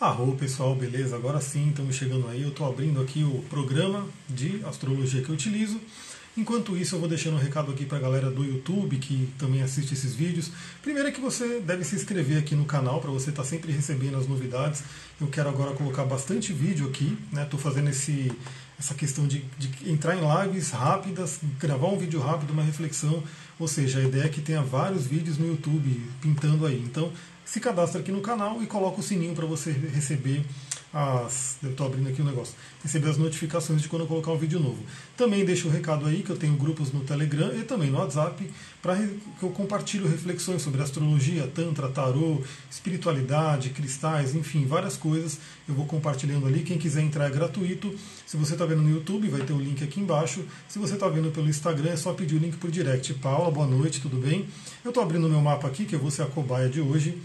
Arro pessoal, beleza? Agora sim, estamos chegando aí. Eu estou abrindo aqui o programa de astrologia que eu utilizo. Enquanto isso, eu vou deixando um recado aqui para a galera do YouTube que também assiste esses vídeos. Primeiro é que você deve se inscrever aqui no canal para você estar tá sempre recebendo as novidades. Eu quero agora colocar bastante vídeo aqui, né? Estou fazendo esse, essa questão de, de, entrar em lives rápidas, gravar um vídeo rápido, uma reflexão. Ou seja, a ideia é que tenha vários vídeos no YouTube pintando aí. Então, se cadastra aqui no canal e coloca o sininho para você receber as. Eu abrindo aqui o um negócio. Receber as notificações de quando eu colocar um vídeo novo. Também deixo o um recado aí que eu tenho grupos no Telegram e também no WhatsApp para que eu compartilho reflexões sobre astrologia, tantra, tarô, espiritualidade, cristais, enfim, várias coisas. Eu vou compartilhando ali. Quem quiser entrar é gratuito. Se você está vendo no YouTube, vai ter o link aqui embaixo. Se você está vendo pelo Instagram, é só pedir o link por direct. Paula, boa noite, tudo bem? Eu estou abrindo meu mapa aqui, que eu vou ser a cobaia de hoje.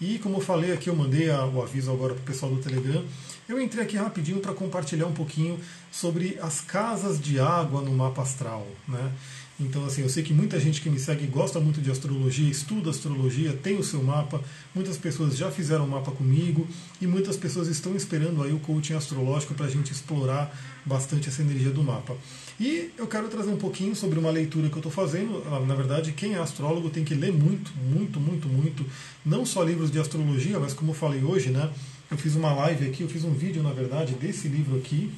E como eu falei aqui, eu mandei o aviso agora para o pessoal do Telegram. Eu entrei aqui rapidinho para compartilhar um pouquinho sobre as casas de água no mapa astral. Né? Então, assim, eu sei que muita gente que me segue gosta muito de astrologia, estuda astrologia, tem o seu mapa. Muitas pessoas já fizeram mapa comigo e muitas pessoas estão esperando aí o coaching astrológico para a gente explorar bastante essa energia do mapa. E eu quero trazer um pouquinho sobre uma leitura que eu estou fazendo. Ah, na verdade, quem é astrólogo tem que ler muito, muito, muito, muito. Não só livros de astrologia, mas como eu falei hoje, né? Eu fiz uma live aqui, eu fiz um vídeo, na verdade, desse livro aqui.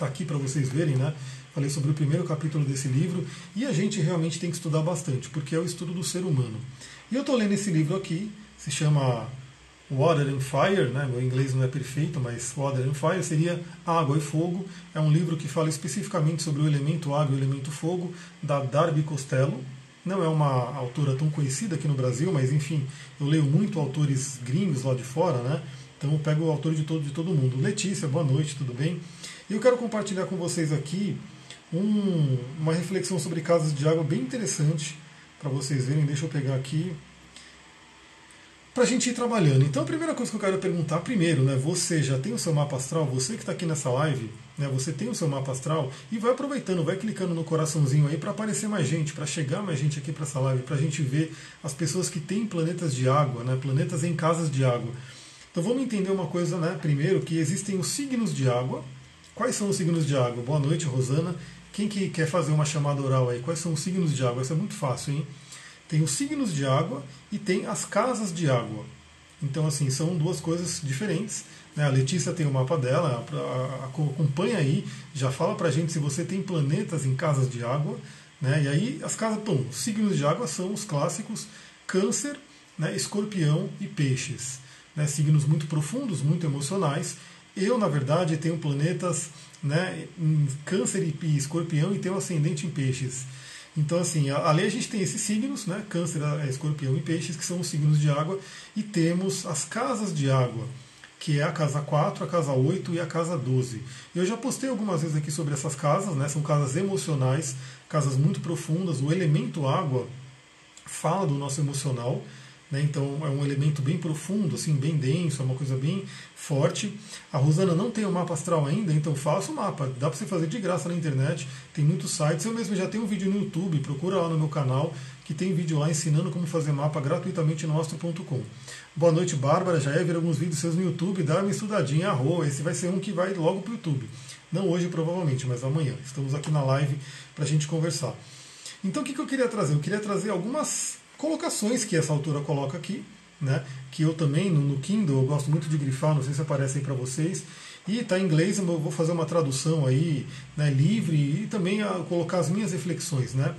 Está aqui para vocês verem, né? Falei sobre o primeiro capítulo desse livro e a gente realmente tem que estudar bastante, porque é o estudo do ser humano. E eu estou lendo esse livro aqui, se chama Water and Fire, né? meu inglês não é perfeito, mas Water and Fire seria Água e Fogo. É um livro que fala especificamente sobre o elemento água e o elemento fogo, da Darby Costello. Não é uma autora tão conhecida aqui no Brasil, mas enfim, eu leio muito autores gringos lá de fora, né? Então eu pego o autor de todo, de todo mundo. Letícia, boa noite, tudo bem? E eu quero compartilhar com vocês aqui um, uma reflexão sobre casas de água bem interessante para vocês verem. Deixa eu pegar aqui para a gente ir trabalhando. Então, a primeira coisa que eu quero perguntar, primeiro, né, você já tem o seu mapa astral? Você que está aqui nessa live, né, você tem o seu mapa astral? E vai aproveitando, vai clicando no coraçãozinho aí para aparecer mais gente, para chegar mais gente aqui para essa live, para a gente ver as pessoas que têm planetas de água, né, planetas em casas de água. Então, vamos entender uma coisa, né, primeiro, que existem os signos de água. Quais são os signos de água? Boa noite, Rosana. Quem que quer fazer uma chamada oral aí? Quais são os signos de água? Isso é muito fácil, hein? Tem os signos de água e tem as casas de água. Então, assim, são duas coisas diferentes. Né? A Letícia tem o mapa dela, acompanha aí, já fala pra gente se você tem planetas em casas de água. Né? E aí, as casas, bom, os signos de água são os clássicos Câncer, né? Escorpião e Peixes. Né? Signos muito profundos, muito emocionais. Eu, na verdade, tenho planetas né, em câncer e escorpião e tenho ascendente em peixes. Então, assim, ali a gente tem esses signos, né, câncer, escorpião e peixes, que são os signos de água, e temos as casas de água, que é a casa 4, a casa 8 e a casa 12. Eu já postei algumas vezes aqui sobre essas casas, né, são casas emocionais, casas muito profundas. O elemento água fala do nosso emocional, né? Então é um elemento bem profundo, assim, bem denso, é uma coisa bem forte. A Rosana não tem o mapa astral ainda, então faça o mapa. Dá para você fazer de graça na internet, tem muitos sites. Eu mesmo já tenho um vídeo no YouTube, procura lá no meu canal, que tem vídeo lá ensinando como fazer mapa gratuitamente no astro.com. Boa noite, Bárbara. Já ia ver alguns vídeos seus no YouTube, dá uma estudadinha, arroa. Esse vai ser um que vai logo para o YouTube. Não hoje, provavelmente, mas amanhã. Estamos aqui na live para a gente conversar. Então, o que, que eu queria trazer? Eu queria trazer algumas colocações que essa autora coloca aqui, né, que eu também no, no Kindle eu gosto muito de grifar, não sei se aparece aí para vocês. E está em inglês, eu vou fazer uma tradução aí né, livre e também a, colocar as minhas reflexões. Né.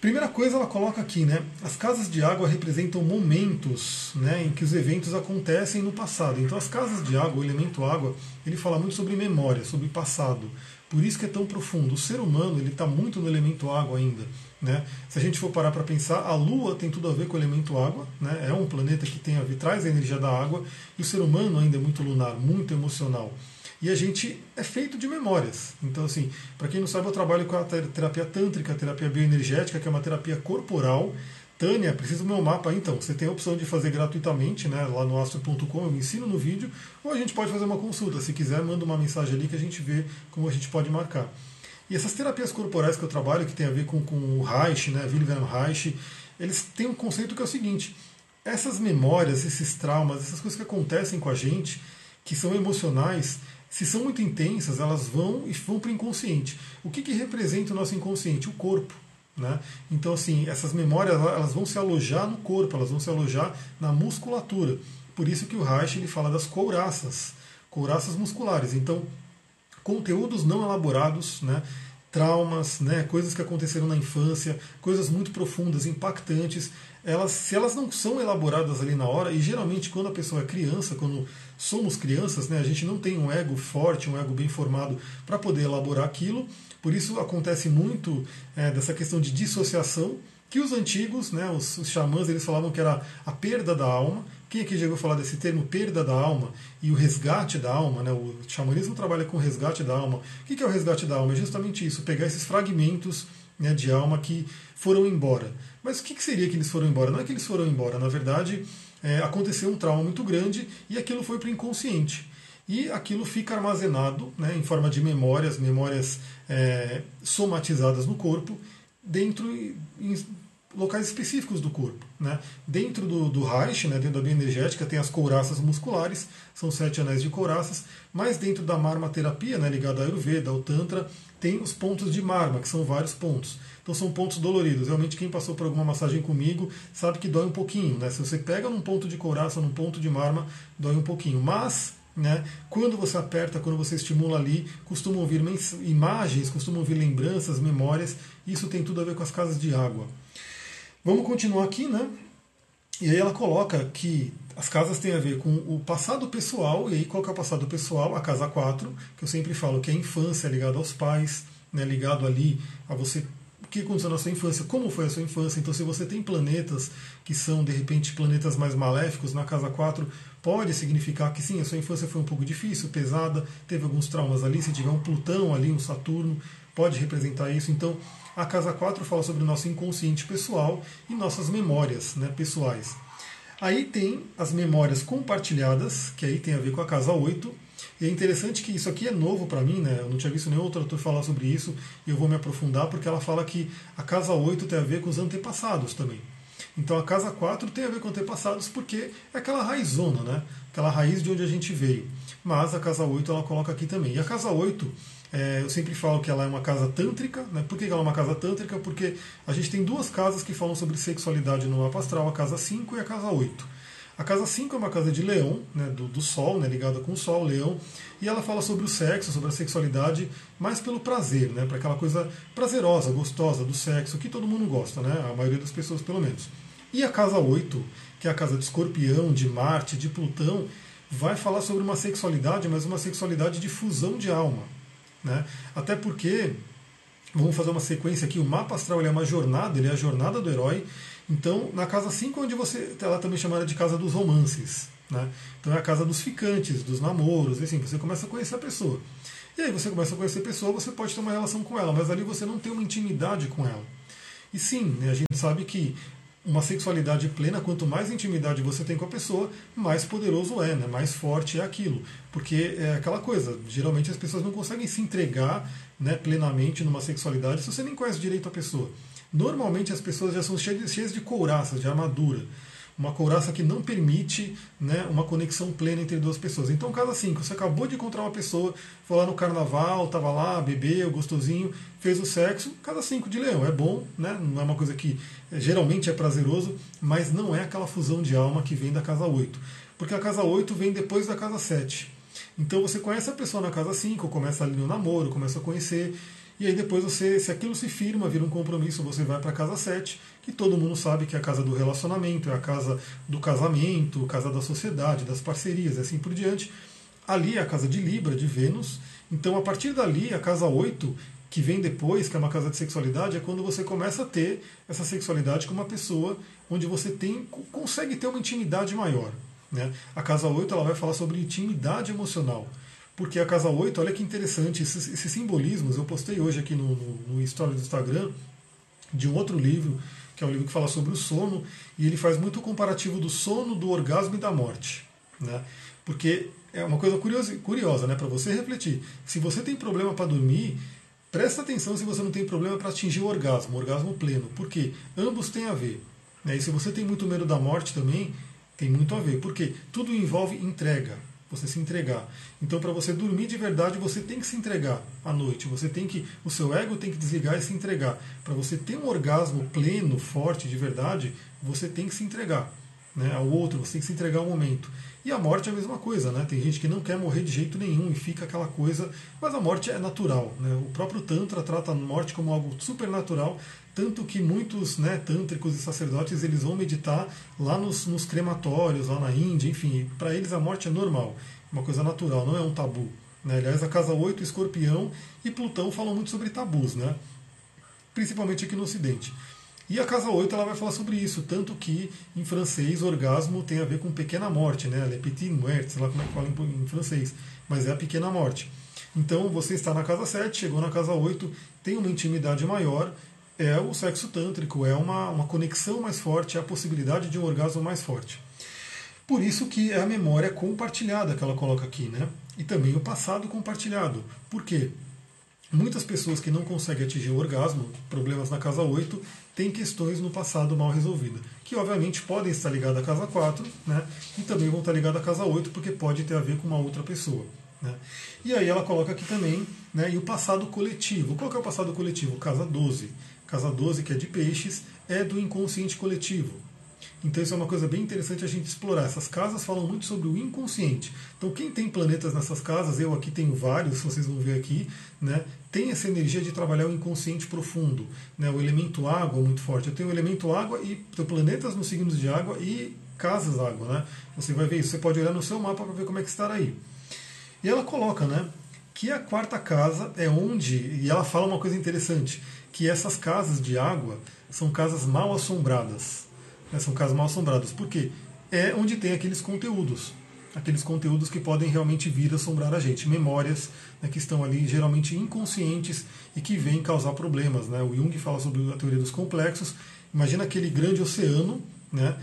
Primeira coisa, ela coloca aqui, né? As casas de água representam momentos né, em que os eventos acontecem no passado. Então, as casas de água, o elemento água, ele fala muito sobre memória, sobre passado. Por isso que é tão profundo. O ser humano ele está muito no elemento água ainda. Né? Se a gente for parar para pensar, a Lua tem tudo a ver com o elemento água, né? é um planeta que tem a ver, traz a energia da água, e o ser humano ainda é muito lunar, muito emocional. E a gente é feito de memórias. Então, assim, para quem não sabe, eu trabalho com a terapia tântrica, a terapia bioenergética, que é uma terapia corporal. Tânia, precisa do meu mapa então. Você tem a opção de fazer gratuitamente, né, lá no astro.com, eu ensino no vídeo, ou a gente pode fazer uma consulta. Se quiser, manda uma mensagem ali que a gente vê como a gente pode marcar. E essas terapias corporais que eu trabalho, que tem a ver com, com o Reich, né, Wilhelm Reich, eles têm um conceito que é o seguinte: essas memórias, esses traumas, essas coisas que acontecem com a gente, que são emocionais, se são muito intensas, elas vão e vão para o inconsciente. O que, que representa o nosso inconsciente? O corpo. Né? Então, assim, essas memórias elas vão se alojar no corpo, elas vão se alojar na musculatura. Por isso que o Reich ele fala das couraças, couraças musculares. Então, conteúdos não elaborados, né? traumas, né, coisas que aconteceram na infância, coisas muito profundas, impactantes, elas, se elas não são elaboradas ali na hora, e geralmente quando a pessoa é criança, quando somos crianças, né, a gente não tem um ego forte, um ego bem formado para poder elaborar aquilo, por isso acontece muito é, dessa questão de dissociação, que os antigos, né, os, os xamãs, eles falavam que era a perda da alma, quem aqui já ouviu falar desse termo perda da alma e o resgate da alma? Né? O xamanismo trabalha com o resgate da alma. O que é o resgate da alma? É justamente isso, pegar esses fragmentos né, de alma que foram embora. Mas o que seria que eles foram embora? Não é que eles foram embora, na verdade, é, aconteceu um trauma muito grande e aquilo foi para o inconsciente. E aquilo fica armazenado né, em forma de memórias, memórias é, somatizadas no corpo, dentro, locais específicos do corpo. Né? Dentro do, do Reich, né, dentro da bioenergética, tem as couraças musculares, são sete anéis de couraças, mas dentro da marmaterapia, né, ligada à Ayurveda, ao Tantra, tem os pontos de marma, que são vários pontos. Então são pontos doloridos. Realmente quem passou por alguma massagem comigo sabe que dói um pouquinho. Né? Se você pega num ponto de couraça, num ponto de marma, dói um pouquinho. Mas né? Quando você aperta, quando você estimula ali, costumam vir imagens, costumam vir lembranças, memórias. Isso tem tudo a ver com as casas de água. Vamos continuar aqui, né? E aí ela coloca que as casas têm a ver com o passado pessoal, e aí qual que é o passado pessoal? A casa 4, que eu sempre falo que é a infância ligada aos pais, né, ligado ali a você o que aconteceu na sua infância, como foi a sua infância. Então, se você tem planetas que são, de repente, planetas mais maléficos na casa 4, pode significar que sim, a sua infância foi um pouco difícil, pesada, teve alguns traumas ali. Se tiver um Plutão ali, um Saturno, pode representar isso. Então, a casa 4 fala sobre o nosso inconsciente pessoal e nossas memórias né, pessoais. Aí tem as memórias compartilhadas, que aí tem a ver com a casa 8. E é interessante que isso aqui é novo para mim, né? Eu não tinha visto nenhum outro autor falar sobre isso, e eu vou me aprofundar porque ela fala que a casa 8 tem a ver com os antepassados também. Então a casa 4 tem a ver com antepassados porque é aquela raizona, né? Aquela raiz de onde a gente veio. Mas a casa 8 ela coloca aqui também. E a casa 8 é, eu sempre falo que ela é uma casa tântrica. Né? Por que ela é uma casa tântrica? Porque a gente tem duas casas que falam sobre sexualidade no mapa astral, a casa 5 e a casa 8. A casa 5 é uma casa de leão, né, do, do sol, né, ligada com o sol, leão, e ela fala sobre o sexo, sobre a sexualidade, mais pelo prazer, né, para aquela coisa prazerosa, gostosa do sexo, que todo mundo gosta, né, a maioria das pessoas pelo menos. E a casa 8, que é a casa de escorpião, de Marte, de Plutão, vai falar sobre uma sexualidade, mas uma sexualidade de fusão de alma. Né? Até porque, vamos fazer uma sequência aqui, o mapa astral é uma jornada, ele é a jornada do herói. Então, na casa 5, onde você. Ela também é chamada de casa dos romances. Né? Então é a casa dos ficantes, dos namoros, assim, você começa a conhecer a pessoa. E aí você começa a conhecer a pessoa, você pode ter uma relação com ela, mas ali você não tem uma intimidade com ela. E sim, né, a gente sabe que uma sexualidade plena, quanto mais intimidade você tem com a pessoa, mais poderoso é, né? mais forte é aquilo. Porque é aquela coisa, geralmente as pessoas não conseguem se entregar né, plenamente numa sexualidade se você nem conhece direito a pessoa. Normalmente as pessoas já são cheias de, de couraças, de armadura uma couraça que não permite né, uma conexão plena entre duas pessoas. Então, cada cinco, você acabou de encontrar uma pessoa, foi lá no carnaval, estava lá, bebeu, gostosinho, fez o sexo, cada cinco de leão. É bom, né, não é uma coisa que é, geralmente é prazeroso, mas não é aquela fusão de alma que vem da casa 8. Porque a casa 8 vem depois da casa 7. Então você conhece a pessoa na casa 5, começa ali no namoro, começa a conhecer, e aí depois você, se aquilo se firma, vira um compromisso, você vai para a casa 7, que todo mundo sabe que é a casa do relacionamento, é a casa do casamento, a casa da sociedade, das parcerias, e assim por diante. Ali é a casa de Libra, de Vênus. Então, a partir dali, a casa 8, que vem depois, que é uma casa de sexualidade, é quando você começa a ter essa sexualidade com uma pessoa onde você tem, consegue ter uma intimidade maior. Né? A casa 8 ela vai falar sobre intimidade emocional. Porque a casa 8, olha que interessante, esses, esses simbolismos, eu postei hoje aqui no, no, no do Instagram de um outro livro, que é um livro que fala sobre o sono, e ele faz muito comparativo do sono, do orgasmo e da morte. Né? Porque é uma coisa curiosa, curiosa né, para você refletir. Se você tem problema para dormir, presta atenção se você não tem problema para atingir o orgasmo, o orgasmo pleno, porque ambos têm a ver. Né? E se você tem muito medo da morte também, tem muito a ver. Porque tudo envolve entrega você se entregar. Então, para você dormir de verdade, você tem que se entregar à noite. Você tem que, o seu ego tem que desligar e se entregar. Para você ter um orgasmo pleno, forte, de verdade, você tem que se entregar né, ao outro. Você tem que se entregar ao momento. E a morte é a mesma coisa, né? Tem gente que não quer morrer de jeito nenhum e fica aquela coisa, mas a morte é natural, né? O próprio tantra trata a morte como algo super natural, tanto que muitos né, tântricos e sacerdotes eles vão meditar lá nos, nos crematórios, lá na Índia, enfim, para eles a morte é normal, uma coisa natural, não é um tabu. Né? Aliás, a casa 8, Escorpião e Plutão falam muito sobre tabus, né? principalmente aqui no Ocidente. E a casa 8 ela vai falar sobre isso, tanto que em francês orgasmo tem a ver com pequena morte, né? Le petit mort, sei lá como é que fala em francês, mas é a pequena morte. Então você está na casa 7, chegou na casa 8, tem uma intimidade maior, é o sexo tântrico, é uma, uma conexão mais forte, é a possibilidade de um orgasmo mais forte. Por isso que é a memória compartilhada que ela coloca aqui, né? E também o passado compartilhado. Por quê? Muitas pessoas que não conseguem atingir o orgasmo, problemas na casa 8, têm questões no passado mal resolvidas, que obviamente podem estar ligadas à casa 4, né? E também vão estar ligadas à casa 8, porque pode ter a ver com uma outra pessoa. Né? E aí ela coloca aqui também, né, e o passado coletivo. Qual que é o passado coletivo? Casa 12. Casa 12, que é de peixes, é do inconsciente coletivo. Então isso é uma coisa bem interessante a gente explorar. Essas casas falam muito sobre o inconsciente. Então quem tem planetas nessas casas, eu aqui tenho vários, vocês vão ver aqui, né, tem essa energia de trabalhar o inconsciente profundo. Né, o elemento água muito forte. Eu tenho o elemento água e tenho planetas nos signos de água e casas água. Né? Você vai ver isso, você pode olhar no seu mapa para ver como é que está aí. E ela coloca né, que a quarta casa é onde, e ela fala uma coisa interessante, que essas casas de água são casas mal assombradas. Né? São casas mal assombradas. Por quê? É onde tem aqueles conteúdos. Aqueles conteúdos que podem realmente vir assombrar a gente. Memórias né, que estão ali geralmente inconscientes e que vêm causar problemas. Né? O Jung fala sobre a teoria dos complexos. Imagina aquele grande oceano, né,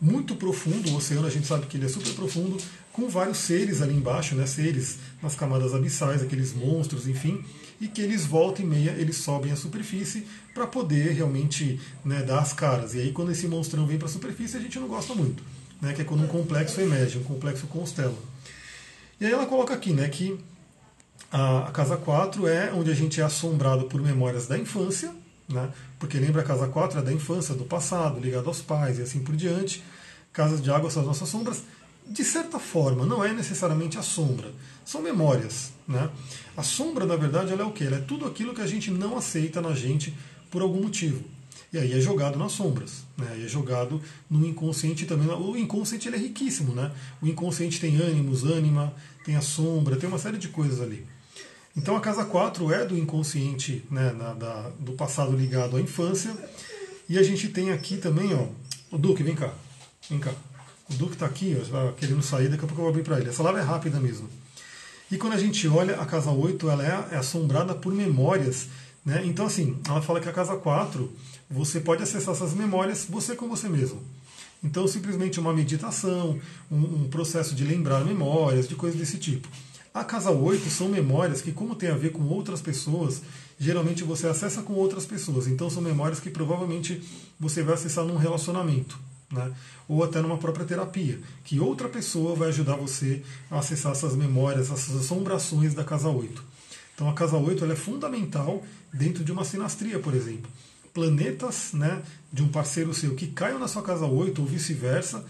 muito profundo. O oceano a gente sabe que ele é super profundo, com vários seres ali embaixo, né, seres nas camadas abissais, aqueles monstros, enfim e que eles voltam e meia, eles sobem à superfície para poder realmente né, dar as caras. E aí quando esse monstrão vem para a superfície a gente não gosta muito, né, que é quando um complexo emerge, um complexo constela. E aí ela coloca aqui né, que a, casa 4 é onde a gente é assombrado por memórias da infância, né, porque lembra a casa 4 é da infância, do passado, ligado aos pais e assim por diante. Casas de água são as nossas sombras de certa forma, não é necessariamente a sombra, são memórias. Né? A sombra, na verdade, ela é o quê? Ela é tudo aquilo que a gente não aceita na gente por algum motivo. E aí é jogado nas sombras, né? É jogado no inconsciente também. O inconsciente ele é riquíssimo, né? O inconsciente tem ânimos, ânima, tem a sombra, tem uma série de coisas ali. Então a casa 4 é do inconsciente, né, na, da, do passado ligado à infância. E a gente tem aqui também, ó, o Duque, vem cá, vem cá. O Duque está aqui, ó, querendo sair, daqui a pouco eu vou abrir para ele. Essa live é rápida mesmo. E quando a gente olha a casa 8, ela é, é assombrada por memórias. Né? Então, assim, ela fala que a casa 4, você pode acessar essas memórias você com você mesmo. Então, simplesmente uma meditação, um, um processo de lembrar memórias, de coisas desse tipo. A casa 8 são memórias que, como tem a ver com outras pessoas, geralmente você acessa com outras pessoas. Então, são memórias que provavelmente você vai acessar num relacionamento né? ou até numa própria terapia, que outra pessoa vai ajudar você a acessar essas memórias, essas assombrações da casa 8. Então a casa 8 é fundamental dentro de uma sinastria, por exemplo. Planetas né, de um parceiro seu que caiam na sua casa 8 ou vice-versa,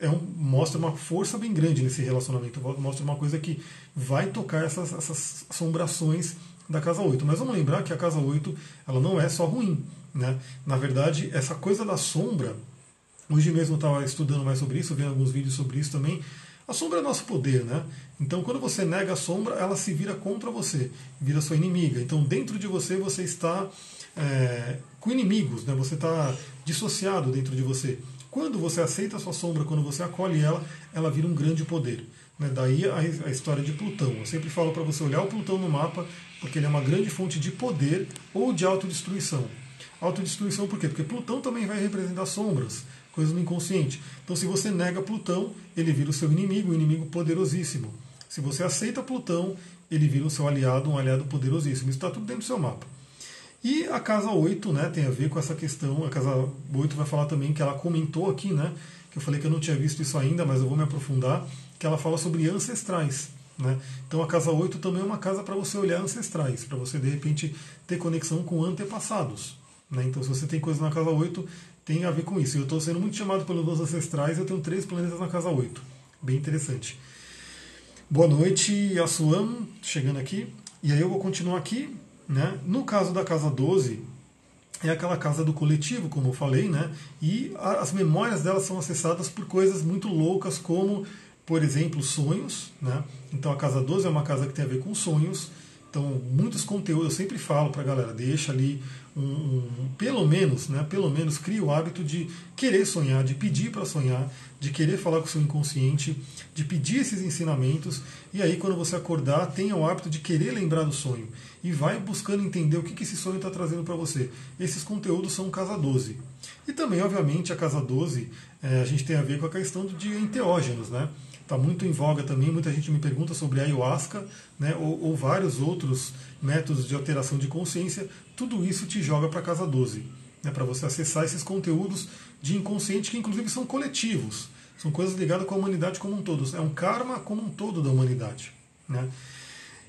é um, mostra uma força bem grande nesse relacionamento, mostra uma coisa que vai tocar essas, essas assombrações da casa 8. Mas vamos lembrar que a casa 8 ela não é só ruim. Né? Na verdade, essa coisa da sombra Hoje mesmo eu estava estudando mais sobre isso, vendo alguns vídeos sobre isso também. A sombra é nosso poder, né? Então, quando você nega a sombra, ela se vira contra você, vira sua inimiga. Então, dentro de você, você está é, com inimigos, né? Você está dissociado dentro de você. Quando você aceita a sua sombra, quando você acolhe ela, ela vira um grande poder. Né? Daí a, a história de Plutão. Eu sempre falo para você olhar o Plutão no mapa, porque ele é uma grande fonte de poder ou de autodestruição. Autodestruição por quê? Porque Plutão também vai representar sombras coisas no inconsciente. Então, se você nega Plutão, ele vira o seu inimigo, um inimigo poderosíssimo. Se você aceita Plutão, ele vira o seu aliado, um aliado poderosíssimo. Isso está tudo dentro do seu mapa. E a casa 8 né, tem a ver com essa questão, a casa 8 vai falar também que ela comentou aqui, né, que eu falei que eu não tinha visto isso ainda, mas eu vou me aprofundar, que ela fala sobre ancestrais. Né? Então a casa 8 também é uma casa para você olhar ancestrais, para você de repente ter conexão com antepassados. Né? Então se você tem coisa na casa 8, tem a ver com isso. Eu estou sendo muito chamado pelos meus ancestrais, eu tenho três planetas na casa 8. Bem interessante. Boa noite, Assuam, chegando aqui. E aí eu vou continuar aqui. Né? No caso da casa 12, é aquela casa do coletivo, como eu falei, né? e as memórias delas são acessadas por coisas muito loucas, como, por exemplo, sonhos. Né? Então a casa 12 é uma casa que tem a ver com sonhos. Então, muitos conteúdos, eu sempre falo para a galera, deixa ali um, um, pelo menos, né, pelo menos cria o hábito de querer sonhar, de pedir para sonhar, de querer falar com o seu inconsciente, de pedir esses ensinamentos, e aí quando você acordar, tenha o hábito de querer lembrar do sonho e vai buscando entender o que, que esse sonho está trazendo para você. Esses conteúdos são casa 12. E também, obviamente, a casa 12, é, a gente tem a ver com a questão de enteógenos, né? Está muito em voga também, muita gente me pergunta sobre ayahuasca, né, ou, ou vários outros métodos de alteração de consciência. Tudo isso te joga para casa 12, né, para você acessar esses conteúdos de inconsciente que, inclusive, são coletivos. São coisas ligadas com a humanidade como um todo. É um karma como um todo da humanidade. Né?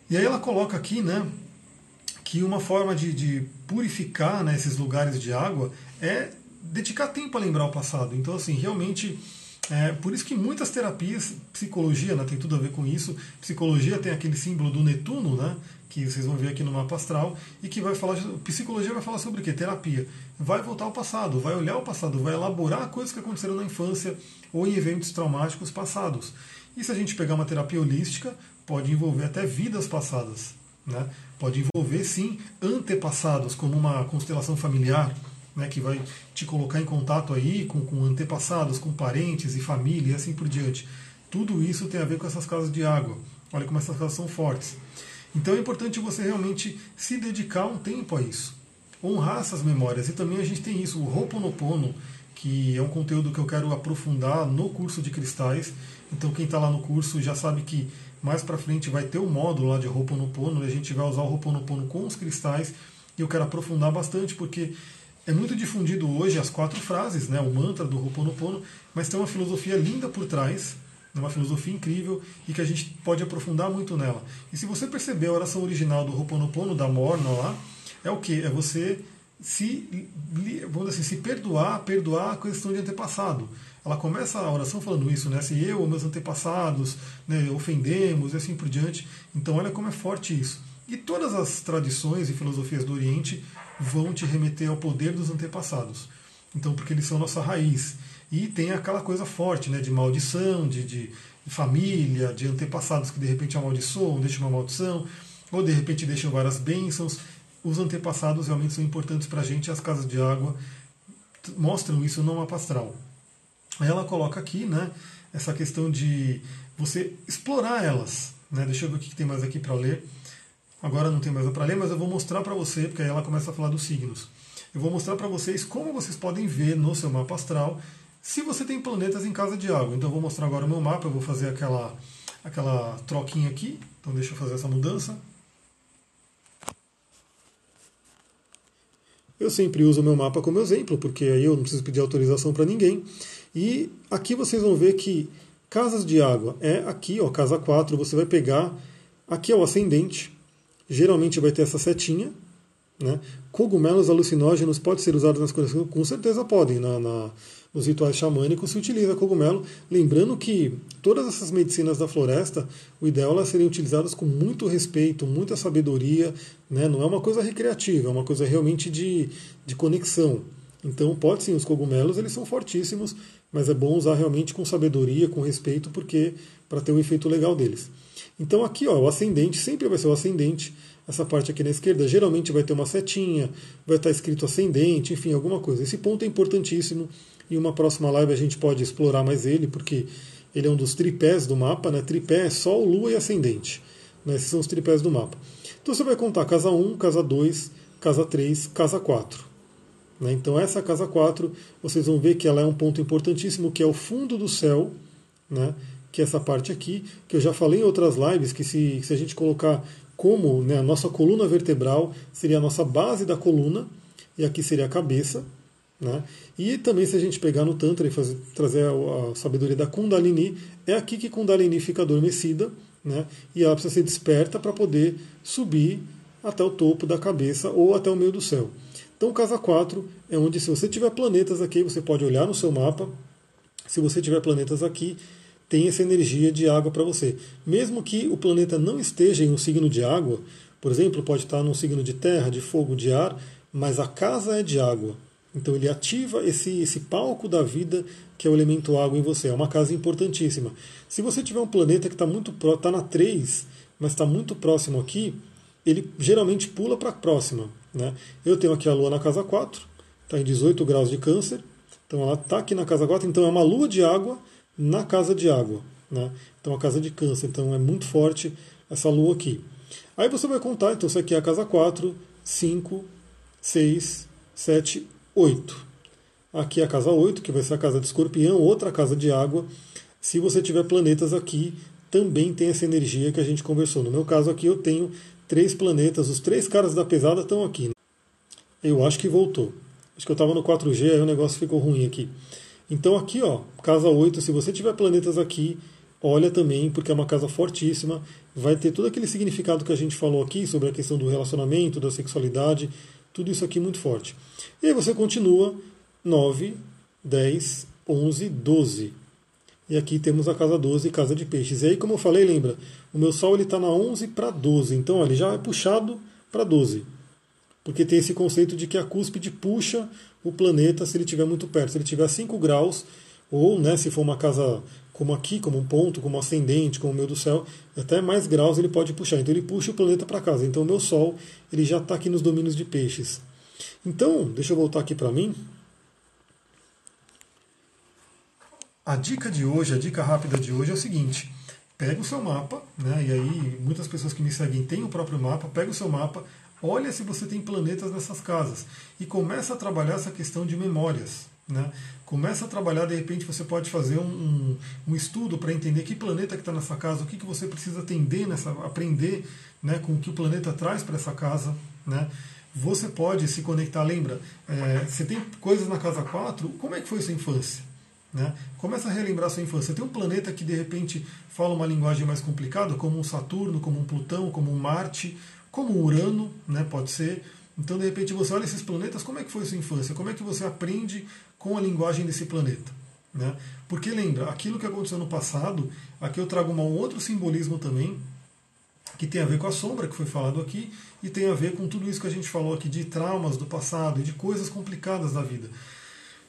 E aí ela coloca aqui né, que uma forma de, de purificar né, esses lugares de água é dedicar tempo a lembrar o passado. Então, assim, realmente é, por isso que muitas terapias, psicologia né, tem tudo a ver com isso. Psicologia tem aquele símbolo do Netuno, né, que vocês vão ver aqui no mapa astral, e que vai falar. Psicologia vai falar sobre o quê? Terapia. Vai voltar ao passado, vai olhar o passado, vai elaborar coisas que aconteceram na infância ou em eventos traumáticos passados. E se a gente pegar uma terapia holística, pode envolver até vidas passadas. Né? Pode envolver, sim, antepassados, como uma constelação familiar né, que vai te colocar em contato aí com, com antepassados, com parentes e família e assim por diante. Tudo isso tem a ver com essas casas de água. Olha como essas casas são fortes. Então é importante você realmente se dedicar um tempo a isso. Honrar essas memórias. E também a gente tem isso, o Ho'oponopono, que é um conteúdo que eu quero aprofundar no curso de cristais. Então quem está lá no curso já sabe que mais para frente vai ter o um módulo lá de Ho'oponopono, e a gente vai usar o Ho'oponopono com os cristais. E eu quero aprofundar bastante porque é muito difundido hoje as quatro frases, né, o mantra do Ho'oponopono, mas tem uma filosofia linda por trás, né, uma filosofia incrível e que a gente pode aprofundar muito nela. E se você perceber a oração original do Ho'oponopono, da Morna lá, é o que? É você se, vamos assim, se perdoar, perdoar a questão de antepassado. Ela começa a oração falando isso, né? Se eu ou meus antepassados né, ofendemos e assim por diante. Então olha como é forte isso. E todas as tradições e filosofias do Oriente vão te remeter ao poder dos antepassados. Então, porque eles são nossa raiz. E tem aquela coisa forte, né, de maldição, de, de família, de antepassados que de repente amaldiçoam, deixam uma maldição, ou de repente deixam várias bênçãos. Os antepassados realmente são importantes para a gente, as casas de água mostram isso no mapa astral. Ela coloca aqui né, essa questão de você explorar elas. Né? Deixa eu ver o que tem mais aqui para ler. Agora não tem mais para ler, mas eu vou mostrar para você, porque aí ela começa a falar dos signos. Eu vou mostrar para vocês como vocês podem ver no seu mapa astral se você tem planetas em casa de água. Então eu vou mostrar agora o meu mapa, eu vou fazer aquela, aquela troquinha aqui. Então deixa eu fazer essa mudança. Eu sempre uso o meu mapa como exemplo, porque aí eu não preciso pedir autorização para ninguém. E aqui vocês vão ver que casas de água é aqui, ó, casa 4, você vai pegar, aqui é o ascendente, geralmente vai ter essa setinha. Né? Cogumelos alucinógenos podem ser usados nas conexões? Com certeza podem. Na, na, nos rituais xamânicos se utiliza cogumelo. Lembrando que todas essas medicinas da floresta, o ideal é elas serem utilizadas com muito respeito, muita sabedoria. Né? Não é uma coisa recreativa, é uma coisa realmente de, de conexão. Então, pode sim, os cogumelos eles são fortíssimos, mas é bom usar realmente com sabedoria, com respeito, porque para ter o um efeito legal deles. Então aqui ó, o ascendente sempre vai ser o ascendente. Essa parte aqui na esquerda geralmente vai ter uma setinha, vai estar escrito ascendente, enfim, alguma coisa. Esse ponto é importantíssimo. Em uma próxima live a gente pode explorar mais ele, porque ele é um dos tripés do mapa, né? Tripé é Sol, Lua e Ascendente. Né? Esses são os tripés do mapa. Então você vai contar casa 1, casa 2, casa 3, casa 4. Né? Então essa casa 4, vocês vão ver que ela é um ponto importantíssimo, que é o fundo do céu, né? Que é essa parte aqui, que eu já falei em outras lives, que se, se a gente colocar como né, a nossa coluna vertebral seria a nossa base da coluna, e aqui seria a cabeça. Né? E também, se a gente pegar no Tantra e fazer, trazer a, a, sabedoria da Kundalini, é aqui que Kundalini fica adormecida, né? e ela precisa ser desperta para poder subir até o topo da cabeça ou até o meio do céu. Então, casa 4 é onde, se você tiver planetas aqui, você pode olhar no seu mapa. Se você tiver planetas aqui, tem essa energia de água para você. Mesmo que o planeta não esteja em um signo de água, por exemplo, pode estar num signo de terra, de fogo, de ar, mas a casa é de água. Então ele ativa esse, esse palco da vida que é o elemento água em você. É uma casa importantíssima. Se você tiver um planeta que está muito está na 3, mas está muito próximo aqui, ele geralmente pula para a próxima. Né? Eu tenho aqui a Lua na casa 4, está em 18 graus de câncer, então ela está aqui na casa 4, então é uma lua de água na casa de água. Né? Então a casa de câncer, então é muito forte essa lua aqui. Aí você vai contar, então isso aqui é a casa 4, 5, 6, 7, 8. Aqui é a casa 8, que vai ser a casa de escorpião, outra casa de água. Se você tiver planetas aqui, também tem essa energia que a gente conversou. No meu caso aqui eu tenho três planetas, os três caras da pesada estão aqui. Eu acho que voltou. Acho que eu estava no 4G, aí o negócio ficou ruim aqui. Então aqui, ó, casa 8, se você tiver planetas aqui, olha também, porque é uma casa fortíssima, vai ter todo aquele significado que a gente falou aqui sobre a questão do relacionamento, da sexualidade, tudo isso aqui muito forte. E aí você continua 9, 10, 11, 12. E aqui temos a casa 12, casa de peixes. E aí, como eu falei, lembra, o meu Sol está na 11 para 12, então ó, ele já é puxado para 12 porque tem esse conceito de que a cúspide puxa o planeta se ele estiver muito perto. Se ele tiver 5 graus, ou né, se for uma casa como aqui, como um ponto, como ascendente, como o meu do céu, até mais graus ele pode puxar. Então ele puxa o planeta para casa. Então o meu Sol ele já está aqui nos domínios de peixes. Então, deixa eu voltar aqui para mim. A dica de hoje, a dica rápida de hoje é o seguinte: pega o seu mapa, né? E aí muitas pessoas que me seguem têm o próprio mapa, pega o seu mapa, olha se você tem planetas nessas casas e começa a trabalhar essa questão de memórias. Né? Começa a trabalhar, de repente você pode fazer um, um, um estudo para entender que planeta que está nessa casa, o que, que você precisa atender nessa, aprender né, com o que o planeta traz para essa casa. Né? Você pode se conectar, lembra, é, você tem coisas na casa 4, como é que foi sua infância? Né? Começa a relembrar sua infância. Tem um planeta que de repente fala uma linguagem mais complicada, como um Saturno, como um Plutão, como um Marte, como Urano, né, pode ser. Então, de repente, você olha esses planetas, como é que foi sua infância? Como é que você aprende com a linguagem desse planeta? Né? Porque lembra, aquilo que aconteceu no passado, aqui eu trago um outro simbolismo também, que tem a ver com a sombra, que foi falado aqui, e tem a ver com tudo isso que a gente falou aqui de traumas do passado e de coisas complicadas da vida.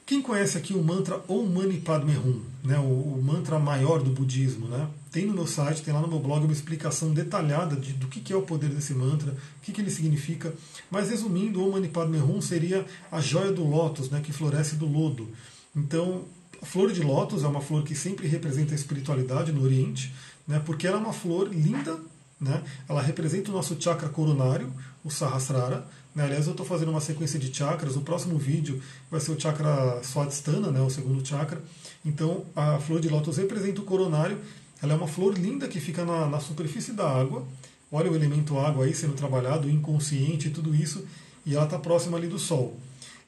Quem conhece aqui o mantra Om Mani Padme Hum, né, o, o, mantra maior do budismo, né? Tem no meu site, tem lá no meu blog uma explicação detalhada de, do que, que é o poder desse mantra, o que, que ele significa. Mas resumindo, Om Mani Padme Hum seria a joia do lótus, né, que floresce do lodo. Então, a flor de lótus é uma flor que sempre representa a espiritualidade no Oriente, né, porque ela é uma flor linda, né, ela representa o nosso chakra coronário, o Sahasrara, né? Aliás, eu estou fazendo uma sequência de chakras. O próximo vídeo vai ser o chakra Swadhisthana, né? o segundo chakra. Então, a flor de lótus representa o coronário. Ela é uma flor linda que fica na, na superfície da água. Olha o elemento água aí sendo trabalhado, inconsciente tudo isso. E ela está próxima ali do Sol.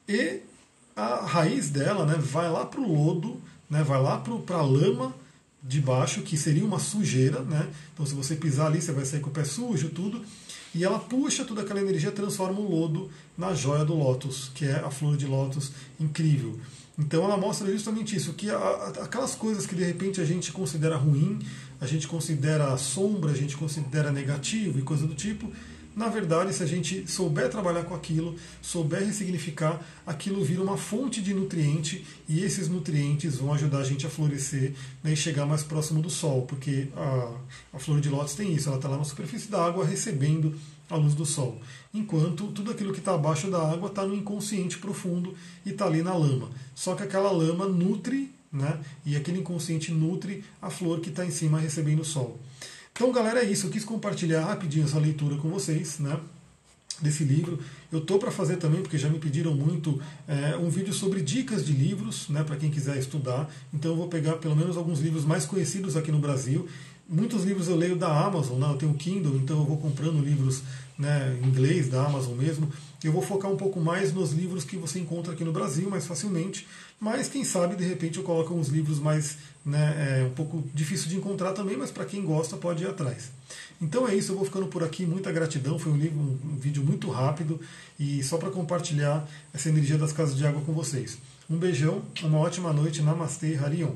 E a raiz dela né, vai lá para o lodo, né, vai lá para a lama de baixo, que seria uma sujeira. Né? Então, se você pisar ali, você vai sair com o pé sujo, tudo e ela puxa toda aquela energia, transforma o lodo na joia do lótus, que é a flor de lótus incrível. Então ela mostra justamente isso, que aquelas coisas que de repente a gente considera ruim, a gente considera sombra, a gente considera negativo e coisa do tipo, na verdade, se a gente souber trabalhar com aquilo, souber ressignificar, aquilo vira uma fonte de nutriente e esses nutrientes vão ajudar a gente a florescer né, e chegar mais próximo do sol, porque a, a flor de lótus tem isso, ela está lá na superfície da água recebendo a luz do sol, enquanto tudo aquilo que está abaixo da água está no inconsciente profundo e está ali na lama. Só que aquela lama nutre, né, e aquele inconsciente nutre a flor que está em cima recebendo o sol. Então, galera, é isso. Eu quis compartilhar rapidinho essa leitura com vocês, né? Desse livro. Eu tô para fazer também, porque já me pediram muito, é, um vídeo sobre dicas de livros, né? Para quem quiser estudar. Então, eu vou pegar pelo menos alguns livros mais conhecidos aqui no Brasil muitos livros eu leio da Amazon, né? eu tenho Kindle, então eu vou comprando livros né, em inglês da Amazon mesmo. Eu vou focar um pouco mais nos livros que você encontra aqui no Brasil mais facilmente, mas quem sabe de repente eu coloco uns livros mais né, é, um pouco difícil de encontrar também, mas para quem gosta pode ir atrás. Então é isso, eu vou ficando por aqui, muita gratidão, foi um, livro, um vídeo muito rápido e só para compartilhar essa energia das casas de água com vocês. Um beijão, uma ótima noite, Namastê, Harion.